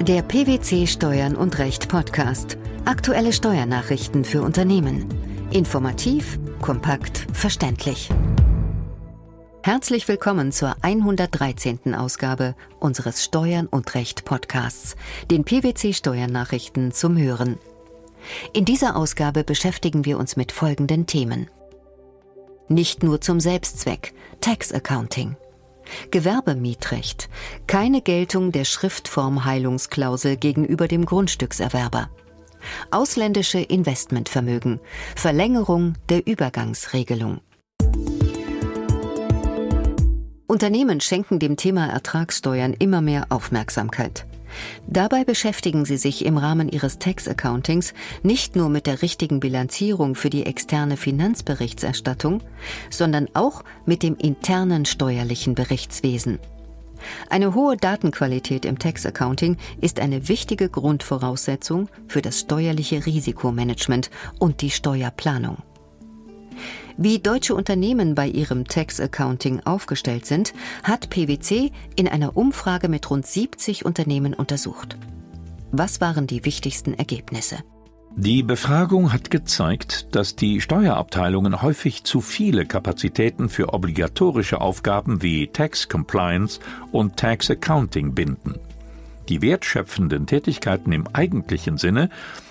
Der PwC Steuern und Recht Podcast. Aktuelle Steuernachrichten für Unternehmen. Informativ, kompakt, verständlich. Herzlich willkommen zur 113. Ausgabe unseres Steuern und Recht Podcasts, den PwC Steuernachrichten zum Hören. In dieser Ausgabe beschäftigen wir uns mit folgenden Themen. Nicht nur zum Selbstzweck, Tax Accounting. Gewerbemietrecht. Keine Geltung der Schriftformheilungsklausel gegenüber dem Grundstückserwerber. Ausländische Investmentvermögen. Verlängerung der Übergangsregelung. Unternehmen schenken dem Thema Ertragssteuern immer mehr Aufmerksamkeit. Dabei beschäftigen sie sich im Rahmen ihres Tax-Accountings nicht nur mit der richtigen Bilanzierung für die externe Finanzberichtserstattung, sondern auch mit dem internen steuerlichen Berichtswesen. Eine hohe Datenqualität im Tax-Accounting ist eine wichtige Grundvoraussetzung für das steuerliche Risikomanagement und die Steuerplanung. Wie deutsche Unternehmen bei ihrem Tax Accounting aufgestellt sind, hat PwC in einer Umfrage mit rund 70 Unternehmen untersucht. Was waren die wichtigsten Ergebnisse? Die Befragung hat gezeigt, dass die Steuerabteilungen häufig zu viele Kapazitäten für obligatorische Aufgaben wie Tax Compliance und Tax Accounting binden. Die wertschöpfenden Tätigkeiten im eigentlichen Sinne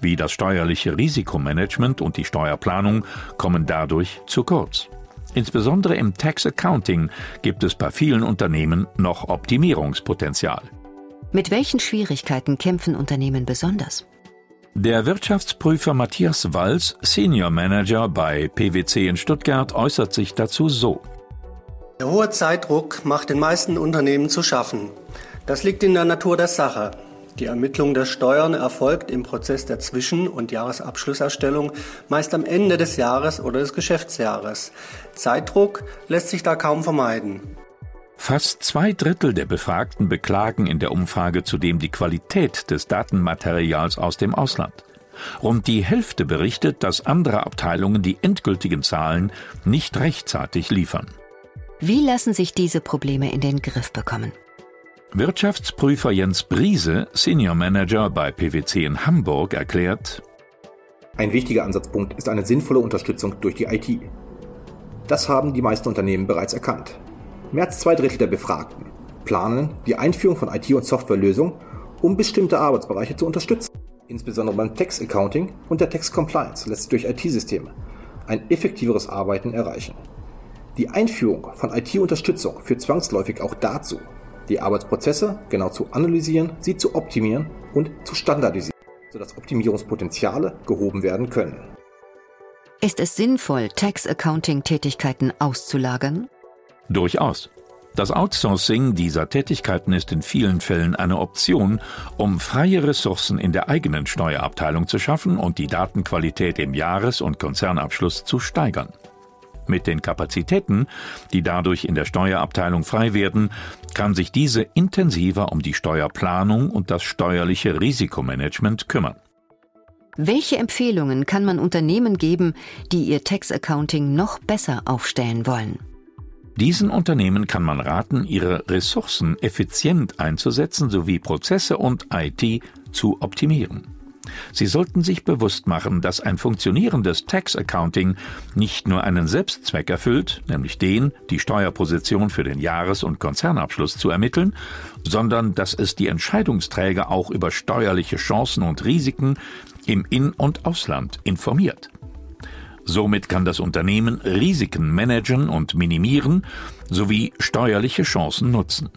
wie das steuerliche Risikomanagement und die Steuerplanung kommen dadurch zu kurz. Insbesondere im Tax Accounting gibt es bei vielen Unternehmen noch Optimierungspotenzial. Mit welchen Schwierigkeiten kämpfen Unternehmen besonders? Der Wirtschaftsprüfer Matthias Walz, Senior Manager bei PwC in Stuttgart, äußert sich dazu so. Der hohe Zeitdruck macht den meisten Unternehmen zu schaffen. Das liegt in der Natur der Sache. Die Ermittlung der Steuern erfolgt im Prozess der Zwischen- und Jahresabschlusserstellung meist am Ende des Jahres oder des Geschäftsjahres. Zeitdruck lässt sich da kaum vermeiden. Fast zwei Drittel der Befragten beklagen in der Umfrage zudem die Qualität des Datenmaterials aus dem Ausland. Rund die Hälfte berichtet, dass andere Abteilungen die endgültigen Zahlen nicht rechtzeitig liefern. Wie lassen sich diese Probleme in den Griff bekommen? Wirtschaftsprüfer Jens Briese, Senior Manager bei PwC in Hamburg, erklärt, ein wichtiger Ansatzpunkt ist eine sinnvolle Unterstützung durch die IT. Das haben die meisten Unternehmen bereits erkannt. Mehr als zwei Drittel der Befragten planen die Einführung von IT- und Softwarelösungen, um bestimmte Arbeitsbereiche zu unterstützen. Insbesondere beim Tax Accounting und der Tax Compliance lässt sich durch IT-Systeme ein effektiveres Arbeiten erreichen. Die Einführung von IT-Unterstützung führt zwangsläufig auch dazu, die Arbeitsprozesse genau zu analysieren, sie zu optimieren und zu standardisieren, sodass Optimierungspotenziale gehoben werden können. Ist es sinnvoll, Tax-Accounting-Tätigkeiten auszulagern? Durchaus. Das Outsourcing dieser Tätigkeiten ist in vielen Fällen eine Option, um freie Ressourcen in der eigenen Steuerabteilung zu schaffen und die Datenqualität im Jahres- und Konzernabschluss zu steigern. Mit den Kapazitäten, die dadurch in der Steuerabteilung frei werden, kann sich diese intensiver um die Steuerplanung und das steuerliche Risikomanagement kümmern. Welche Empfehlungen kann man Unternehmen geben, die ihr Tax Accounting noch besser aufstellen wollen? Diesen Unternehmen kann man raten, ihre Ressourcen effizient einzusetzen sowie Prozesse und IT zu optimieren. Sie sollten sich bewusst machen, dass ein funktionierendes Tax Accounting nicht nur einen Selbstzweck erfüllt, nämlich den, die Steuerposition für den Jahres- und Konzernabschluss zu ermitteln, sondern dass es die Entscheidungsträger auch über steuerliche Chancen und Risiken im In- und Ausland informiert. Somit kann das Unternehmen Risiken managen und minimieren sowie steuerliche Chancen nutzen.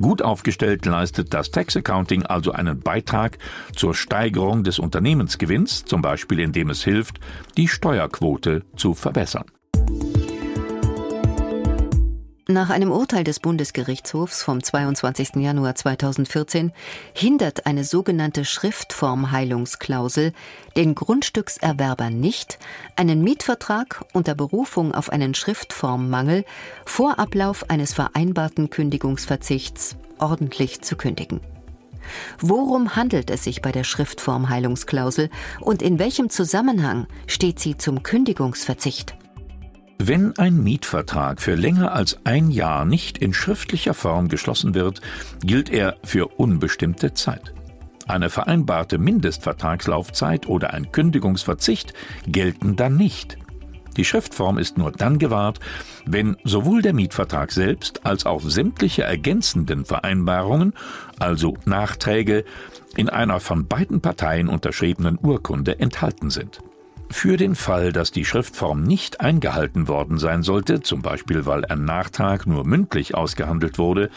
Gut aufgestellt leistet das Tax Accounting also einen Beitrag zur Steigerung des Unternehmensgewinns, zum Beispiel indem es hilft, die Steuerquote zu verbessern. Nach einem Urteil des Bundesgerichtshofs vom 22. Januar 2014 hindert eine sogenannte Schriftformheilungsklausel den Grundstückserwerber nicht, einen Mietvertrag unter Berufung auf einen Schriftformmangel vor Ablauf eines vereinbarten Kündigungsverzichts ordentlich zu kündigen. Worum handelt es sich bei der Schriftformheilungsklausel und in welchem Zusammenhang steht sie zum Kündigungsverzicht? Wenn ein Mietvertrag für länger als ein Jahr nicht in schriftlicher Form geschlossen wird, gilt er für unbestimmte Zeit. Eine vereinbarte Mindestvertragslaufzeit oder ein Kündigungsverzicht gelten dann nicht. Die Schriftform ist nur dann gewahrt, wenn sowohl der Mietvertrag selbst als auch sämtliche ergänzenden Vereinbarungen, also Nachträge, in einer von beiden Parteien unterschriebenen Urkunde enthalten sind. Für den Fall, dass die Schriftform nicht eingehalten worden sein sollte, zum Beispiel weil ein Nachtrag nur mündlich ausgehandelt wurde,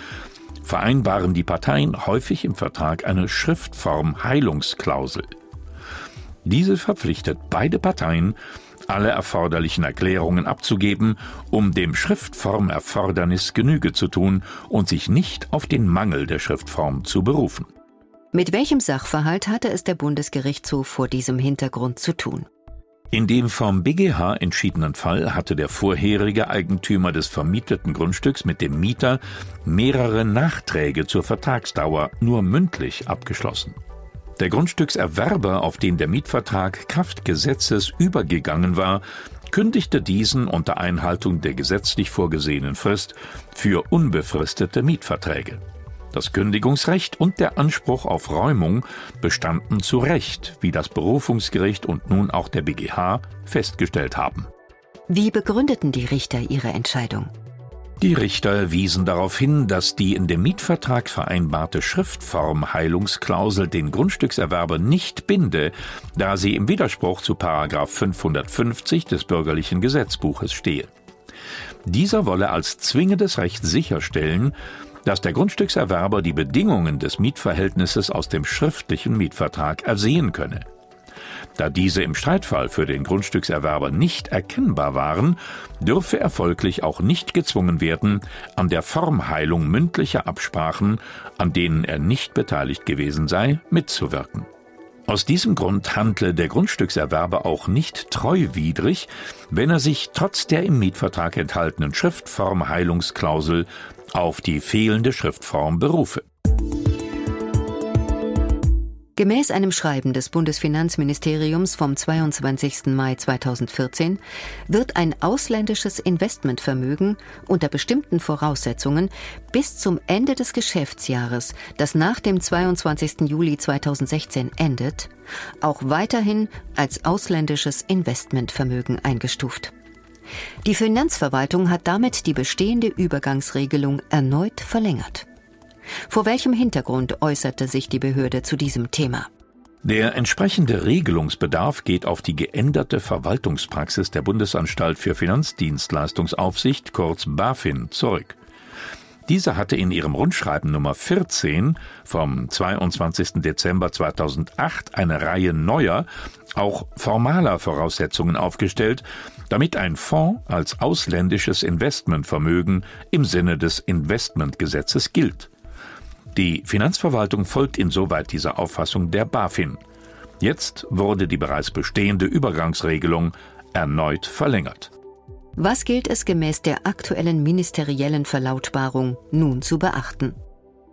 vereinbaren die Parteien häufig im Vertrag eine Schriftform-Heilungsklausel. Diese verpflichtet beide Parteien, alle erforderlichen Erklärungen abzugeben, um dem Schriftformerfordernis Genüge zu tun und sich nicht auf den Mangel der Schriftform zu berufen. Mit welchem Sachverhalt hatte es der Bundesgerichtshof vor diesem Hintergrund zu tun? In dem vom BGH entschiedenen Fall hatte der vorherige Eigentümer des vermieteten Grundstücks mit dem Mieter mehrere Nachträge zur Vertragsdauer nur mündlich abgeschlossen. Der Grundstückserwerber, auf den der Mietvertrag Kraft Gesetzes übergegangen war, kündigte diesen unter Einhaltung der gesetzlich vorgesehenen Frist für unbefristete Mietverträge. Das Kündigungsrecht und der Anspruch auf Räumung bestanden zu Recht, wie das Berufungsgericht und nun auch der BGH festgestellt haben. Wie begründeten die Richter ihre Entscheidung? Die Richter wiesen darauf hin, dass die in dem Mietvertrag vereinbarte Schriftform-Heilungsklausel den Grundstückserwerber nicht binde, da sie im Widerspruch zu 550 des bürgerlichen Gesetzbuches stehe. Dieser wolle als zwingendes Recht sicherstellen, dass der Grundstückserwerber die Bedingungen des Mietverhältnisses aus dem schriftlichen Mietvertrag ersehen könne. Da diese im Streitfall für den Grundstückserwerber nicht erkennbar waren, dürfe er folglich auch nicht gezwungen werden, an der Formheilung mündlicher Absprachen, an denen er nicht beteiligt gewesen sei, mitzuwirken. Aus diesem Grund handle der Grundstückserwerber auch nicht treuwidrig, wenn er sich trotz der im Mietvertrag enthaltenen Schriftformheilungsklausel auf die fehlende Schriftform berufe. Gemäß einem Schreiben des Bundesfinanzministeriums vom 22. Mai 2014 wird ein ausländisches Investmentvermögen unter bestimmten Voraussetzungen bis zum Ende des Geschäftsjahres, das nach dem 22. Juli 2016 endet, auch weiterhin als ausländisches Investmentvermögen eingestuft. Die Finanzverwaltung hat damit die bestehende Übergangsregelung erneut verlängert. Vor welchem Hintergrund äußerte sich die Behörde zu diesem Thema? Der entsprechende Regelungsbedarf geht auf die geänderte Verwaltungspraxis der Bundesanstalt für Finanzdienstleistungsaufsicht, kurz BaFin, zurück. Diese hatte in ihrem Rundschreiben Nummer 14 vom 22. Dezember 2008 eine Reihe neuer, auch formaler Voraussetzungen aufgestellt, damit ein Fonds als ausländisches Investmentvermögen im Sinne des Investmentgesetzes gilt. Die Finanzverwaltung folgt insoweit dieser Auffassung der BaFin. Jetzt wurde die bereits bestehende Übergangsregelung erneut verlängert. Was gilt es gemäß der aktuellen ministeriellen Verlautbarung nun zu beachten?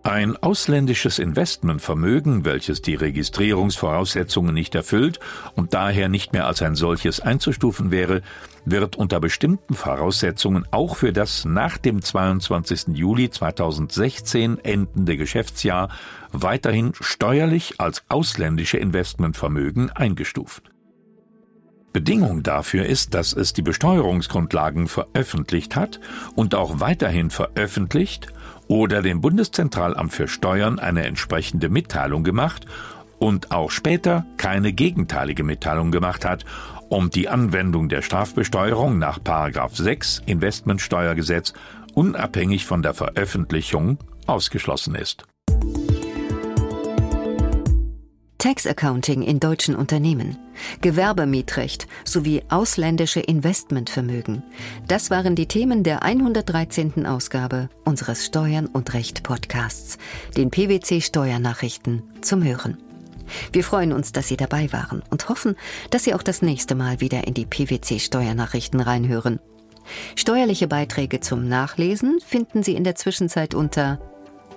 Ein ausländisches Investmentvermögen, welches die Registrierungsvoraussetzungen nicht erfüllt und daher nicht mehr als ein solches einzustufen wäre, wird unter bestimmten Voraussetzungen auch für das nach dem 22. Juli 2016 endende Geschäftsjahr weiterhin steuerlich als ausländische Investmentvermögen eingestuft. Bedingung dafür ist, dass es die Besteuerungsgrundlagen veröffentlicht hat und auch weiterhin veröffentlicht oder dem Bundeszentralamt für Steuern eine entsprechende Mitteilung gemacht und auch später keine gegenteilige Mitteilung gemacht hat, um die Anwendung der Strafbesteuerung nach 6 Investmentsteuergesetz unabhängig von der Veröffentlichung ausgeschlossen ist. Tax Accounting in deutschen Unternehmen, Gewerbemietrecht sowie ausländische Investmentvermögen. Das waren die Themen der 113. Ausgabe unseres Steuern und Recht Podcasts, den PwC Steuernachrichten zum Hören. Wir freuen uns, dass Sie dabei waren und hoffen, dass Sie auch das nächste Mal wieder in die PwC Steuernachrichten reinhören. Steuerliche Beiträge zum Nachlesen finden Sie in der Zwischenzeit unter